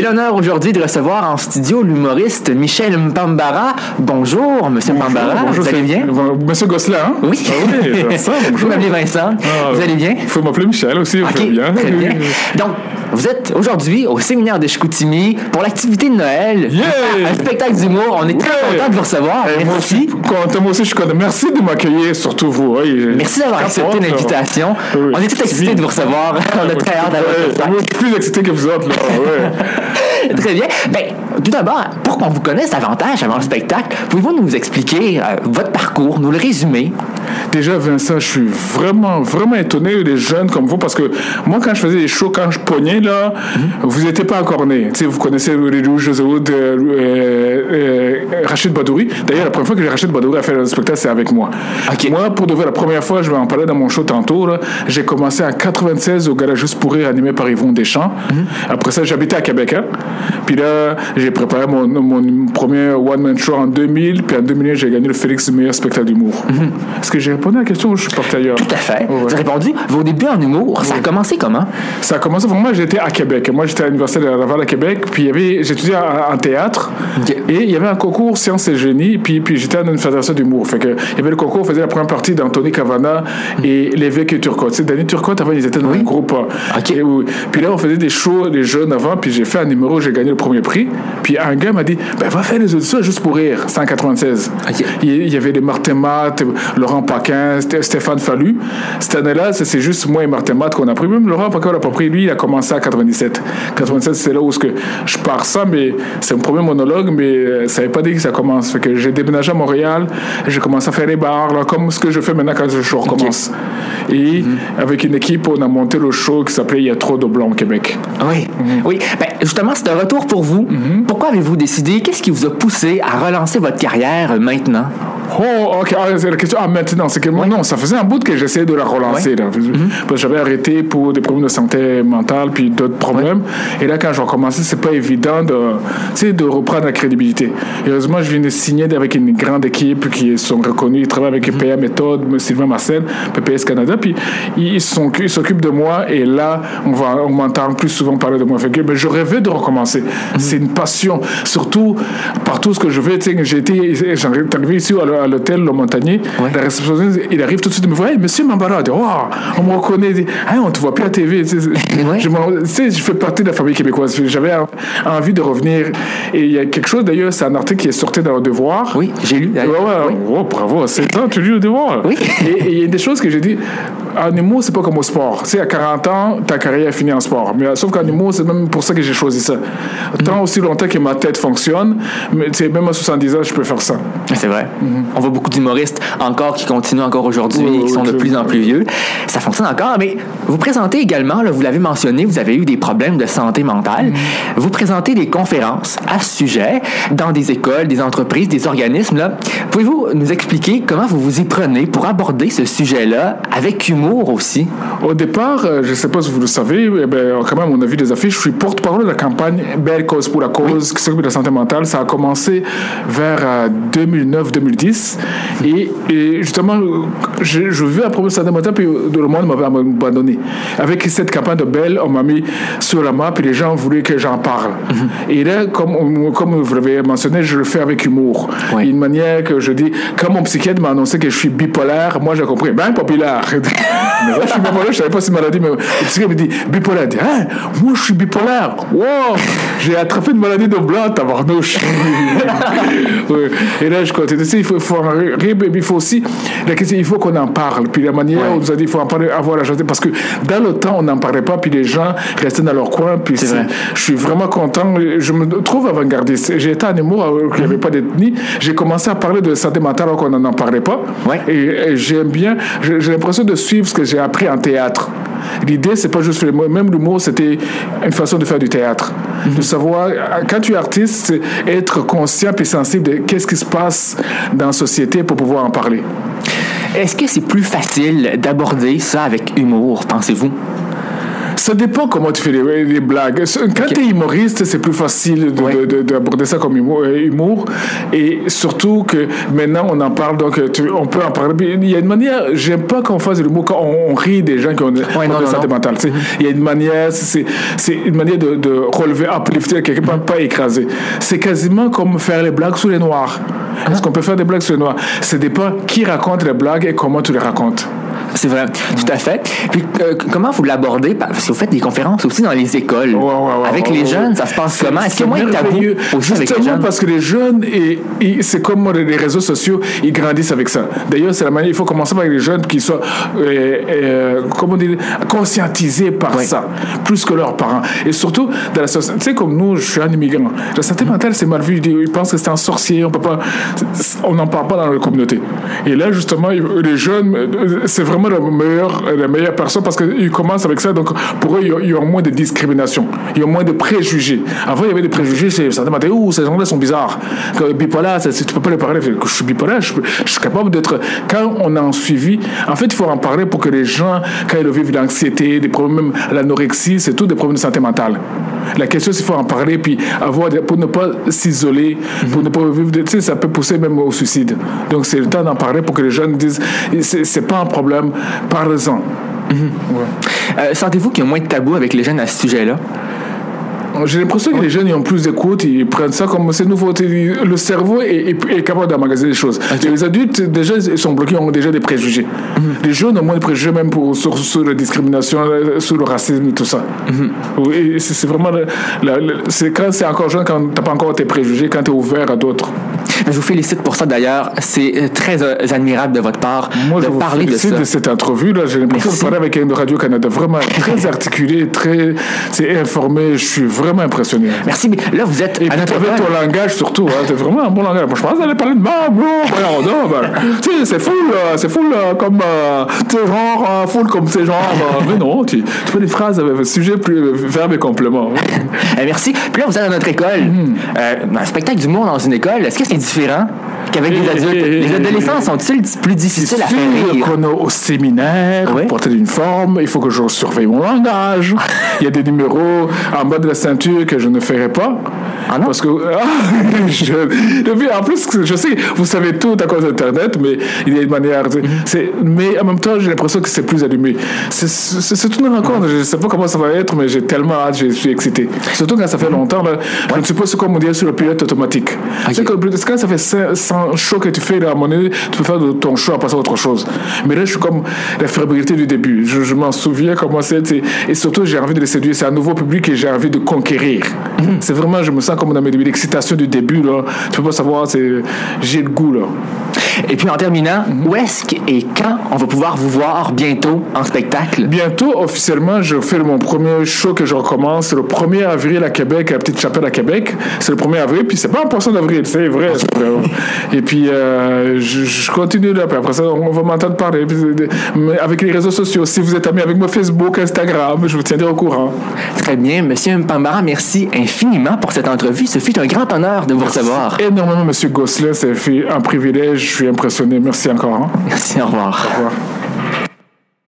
J'ai l'honneur aujourd'hui de recevoir en studio l'humoriste Michel Mpambara. Bonjour, Monsieur Mpambara. bonjour, vous allez bien? Monsieur Gosselin, hein? Oui. Ah oui, Vincent, Vous bonjour. m'appelez Vincent. Ah, vous allez bien? Il faut m'appeler Michel aussi, Ok, je vais bien. très bien. Donc, vous êtes aujourd'hui au séminaire de Chicoutimi pour l'activité de Noël. Yeah! Un spectacle d'humour. On est très Ouais. content de vous recevoir. Moi aussi, Merci. content, moi aussi, je suis content. Merci de m'accueillir, surtout vous. Oui, Merci d'avoir accepté l'invitation. Oui. On est tous excités de vous recevoir. On a très hâte d'avoir moi, je suis plus excité que vous autres, là. Ouais. Très bien. Ben, tout d'abord, pour qu'on vous connaisse davantage avant le spectacle, pouvez-vous nous expliquer euh, votre parcours, nous le résumer? Déjà, Vincent, je suis vraiment, vraiment étonné des jeunes comme vous parce que moi, quand je faisais des shows, quand je pognais, là, vous n'étiez pas encore nés. Tu sais, vous connaissez les Rouges de euh, euh, Rachid Badouri. D'ailleurs, la première fois que Rachid Badouri a fait un spectacle, c'est avec moi. Moi, pour de vrai, la première fois, je vais en parler dans mon show tantôt, j'ai commencé en 96 au Garage Juste pour rire, animé par Yvon Deschamps. Après ça, j'habitais à Québec. hein. Puis là, j'ai préparé mon, mon premier one-man show en 2000. Puis en 2001, j'ai gagné le Félix du meilleur spectacle d'humour. Est-ce que j'ai répondu à la question ou je suis parti ailleurs? Tout à fait. Ouais, avez répondu, vos débuts en humour, ça a commencé comment? Ça a commencé vraiment, j'étais à Québec. Moi, j'étais à l'Université de Laval à Québec. Puis j'étudiais en, en théâtre. Et il y avait un concours sciences et génie. Puis, puis j'étais dans une fédération d'humour. Fait que, il y avait le concours, on faisait la première partie d'Anthony Cavana et l'évêque et Turcotte. Tu sais, Danny Turcotte, avant, ils étaient dans Oui. un groupe. et oui. Puis là, on faisait des shows, des jeunes avant. Puis j'ai fait un numéro, j'ai gagné le premier prix. Puis un gars m'a dit, ben, va faire les auditions juste pour rire. 196. Ok. Il y avait des Martin Matt, Laurent Paquin, Sté- Stéphane Fallu. Cette année-là, c'est c'est juste moi et Martin Matt qu'on a pris. Même Laurent Paquin, on l'a pas pris. Lui, il a commencé à 97. 97, c'est là où que je pars ça, mais c'est mon premier monologue, mais euh, ça n'avait pas dit que ça commence. Fait que j'ai déménagé à Montréal, j'ai commencé à faire des bars, là, comme ce que je fais maintenant quand le show recommence. Et avec une équipe, on a monté le show qui s'appelait Il y a trop de blancs au Québec. Oui. Oui. Ben, justement, c'est un retour pour vous. Pourquoi avez-vous décidé, qu'est-ce qui vous a poussé à relancer votre carrière maintenant? Oh, ok, ah, c'est la question. Ah, maintenant, c'est que moi, non, ça faisait un bout que j'essayais de la relancer. là. Parce que j'avais arrêté pour des problèmes de santé mentale, puis d'autres problèmes. Et là, quand j'ai recommencé, c'est pas évident de, de reprendre la crédibilité. Et heureusement, je viens de signer avec une grande équipe qui sont reconnus. Ils travaillent avec PA Méthode, Sylvain Marcel, PPS Canada. Puis ils s'occupent de moi. Et là, on va, on m'entend plus souvent parler de moi. Fait que, ben, je rêvais de recommencer. C'est une passion. Surtout, par tout ce que je sais, j'ai été, j'en arrivé ici à l'hôtel Le Montagnier. Ouais. La réceptionniste, il arrive tout de suite, il me voit, hey, monsieur Mambara, dit, oh, on me reconnaît, Hey, on te voit plus à TV. Ouais. je, sais, fais partie de la famille québécoise. J'avais en- envie de revenir. Et il y a quelque chose, d'ailleurs, c'est un article qui est sorti dans le Devoir. Oui, j'ai lu. Ouais, Oui. oh, bravo, c'est ça, tu lis le devoir. Oui. Et il y a des choses que j'ai dit, en humour, c'est pas comme au sport. Tu sais, à 40 ans, ta carrière est finie en sport. Mais, sauf qu'en humour, c'est même pour ça que j'ai choisi ça. Tant aussi longtemps que ma tête fonctionne, mais même à 70 ans, je peux faire ça. C'est vrai. On voit beaucoup d'humoristes encore qui continuent encore aujourd'hui Oui, et qui oui, sont de oui, plus en oui. plus vieux. Ça fonctionne encore, mais vous présentez également, là, vous l'avez mentionné, vous avez eu des problèmes de santé mentale. Vous présentez des conférences à ce sujet dans des écoles, des entreprises, des organismes. Pouvez-vous nous expliquer comment vous vous y prenez pour aborder ce sujet-là avec humour aussi? Au départ, euh, je ne sais pas si vous le savez, eh ben, quand même, on a vu des affiches. Je suis porte-parole de la campagne Belle Cause pour la cause qui s'occupe de la santé mentale. Ça a commencé vers euh, 2009-2010. Et, et justement, je, je vivais un problème de santé mentale, puis le monde m'avait abandonné. Avec cette campagne de Belle, on m'a mis sur la map, et les gens voulaient que j'en parle. Et là, comme, comme vous l'avez mentionné, je le fais avec humour. Oui. Une manière que je dis, quand mon psychiatre m'a annoncé que je suis bipolaire, moi j'ai compris, ben populaire. mais là, je suis bipolaire, je savais pas si maladie, mais le psychiatre me dit, bipolaire. Dit, hein, moi je suis bipolaire. Wow, j'ai attrapé une maladie de blanc, tabarnouche. Oui. Et là, je continue. Il faut, il faut en rire, mais il faut aussi, la question, il faut qu'on en parle. Puis la manière, Ouais. on nous a dit, il faut en parler, avoir la journée, parce que dans le temps, on n'en parlait pas, puis les gens restaient dans leur coin. Puis vrai. je suis vraiment content. Je me trouve avant-gardiste. J'ai été en humour alors qu'il n'y avait pas d'ethnie. J'ai commencé à parler de santé mentale alors qu'on n'en parlait pas. Ouais. Et, et j'aime bien, j'ai l'impression de suivre ce que j'ai appris en théâtre. L'idée, c'est pas juste l'humour. Même l'humour, c'était une façon de faire du théâtre. De savoir, quand tu es artiste, être conscient et sensible de qu'est-ce qui se passe dans pour pouvoir en parler. Est-ce que c'est plus facile d'aborder ça avec humour, pensez-vous? Ça dépend comment tu fais les, blagues. Quand tu es humoriste, c'est plus facile d'aborder ça comme euh, humour, Et surtout que maintenant, on en parle, donc on peut en parler. Il y a une manière, j'aime pas qu'on fasse de l'humour quand on, rit des gens qui ont, ouais, non, santé mentale. Il y a une manière, c'est une manière de, de relever, uplifter quelque part, pas écraser. C'est quasiment comme faire les blagues sur les noirs. Est-ce qu'on peut faire des blagues sur les noirs? Ça dépend qui raconte les blagues et comment tu les racontes. C'est vrai, tout à fait. Puis euh, comment vous l'abordez? Parce que vous faites des conférences aussi dans les écoles. avec les jeunes, ça se passe comment? Est-ce qu'il y a moins de tabou aussi avec les jeunes? parce que les jeunes, et, c'est comme les réseaux sociaux, ils grandissent avec ça. D'ailleurs, c'est la manière, il faut commencer par les jeunes qui soient, euh, euh, comment dire, conscientisés par ça, plus que leurs parents. Et surtout, dans la société, tu sais, comme nous, je suis un immigrant. La santé mentale, c'est mal vu. Ils pensent que c'est un sorcier, on peut pas, on n'en parle pas dans la communauté. Et là, justement, les jeunes, c'est vraiment vraiment la meilleure, la meilleure personne parce qu'ils commencent avec ça. Donc, pour eux, il y a moins de discrimination. Il y a moins de préjugés. Avant, il y avait des préjugés. C'est ça demandait, ouh, ces gens-là sont bizarres. Bipolaire, tu peux pas les parler. Je suis bipolaire, je, suis capable d'être. Quand on a un suivi, en fait, il faut en parler pour que les gens, quand ils vivent l'anxiété, des problèmes, l'anorexie, c'est tout des problèmes de santé mentale. La question, c'est qu'il faut en parler, puis avoir, pour ne pas s'isoler, pour ne pas vivre. Tu sais, ça peut pousser même au suicide. Donc, c'est le temps d'en parler pour que les jeunes disent, c'est pas un problème, parlez-en. Mhm. Euh, sentez-vous qu'il y a moins de tabou avec les jeunes à ce sujet-là? J'ai l'impression que les jeunes ils ont plus d'écoute, ils prennent ça comme c'est nouveau. Le cerveau est, est, capable d'emmagasiner les choses. Les adultes, déjà, ils sont bloqués, ont déjà des préjugés. Mhm. Les jeunes ont moins de préjugés, même pour, sur, la discrimination, sur le racisme, tout ça. Mhm. C'est vraiment. c'est quand c'est encore jeune, quand tu n'as pas encore tes préjugés, quand tu es ouvert à d'autres. Je vous félicite pour ça d'ailleurs. C'est euh, très euh, admirable de votre part Moi, de je vous parler de ça. de cette entrevue. là J'ai l'impression de parler avec un Radio-Canada. Vraiment très articulé, très informé. Je suis vraiment impressionné. Merci. Mais là, vous êtes. Et à notre avec ton langage surtout. Hein, c'est vraiment un bon langage. Moi, je pense que vous allez parler de ma. Non, ben, tu sais, c'est full, c'est full comme. Euh, tu sais, genre, full comme c'est genre. mais non, tu, tu fais des phrases avec sujet, plus, verbe et complément. Eh, merci. Puis là, vous êtes à notre école. Mm. un spectacle du monde dans une école. Est-ce que c'est différent? Qu'avec les adultes. les adolescents sont-ils plus difficiles à faire rire? qu'on au séminaire, oui. porter une forme, il faut que je surveille mon langage. il y a des numéros en bas de la ceinture que je ne ferai pas. Ah non? Parce que, ah, je, en plus, je sais, vous savez tout à cause d'Internet, mais il y a une manière. Mm-hmm. mais en même temps, j'ai l'impression que c'est plus allumé. C'est tout une rencontre. Je ne sais pas comment ça va être, mais j'ai tellement hâte, je suis excité. Surtout quand ça fait longtemps, là, je ne sais pas ce qu'on me dit sur le pilote automatique. Okay. Quand ça fait 100 shows que tu fais, à un moment donné, tu peux faire de ton show à passer à autre chose. Mais là, je suis comme la fébrilité du début. Je, m'en souviens comment c'était. Et surtout, j'ai envie de les séduire. C'est un nouveau public et j'ai envie de conquérir. Mhm. C'est vraiment, je me sens comme dans mes débuts, l'excitation du début. Là. Tu peux pas savoir, j'ai le goût. Là. Et puis en terminant, où est-ce et quand on va pouvoir vous voir bientôt en spectacle? Bientôt, officiellement, je fais mon premier show que je recommence. le 1er avril à Québec, à la Petite Chapelle à Québec. C'est le 1er avril, puis c'est pas un poisson d'avril, c'est vrai. Et puis, euh, je, continue là. Puis après ça, on va m'entendre parler. avec les réseaux sociaux, si vous êtes ami avec moi, Facebook, Instagram, je vous tiendrai au courant. Très bien. Monsieur Mpambara, merci infiniment pour cette entrevue. Ce fut un grand honneur de vous recevoir. Énormément, Monsieur Gosselin. C'est un privilège. Je suis impressionné. Merci encore. Hein. Merci. Au revoir. Au revoir.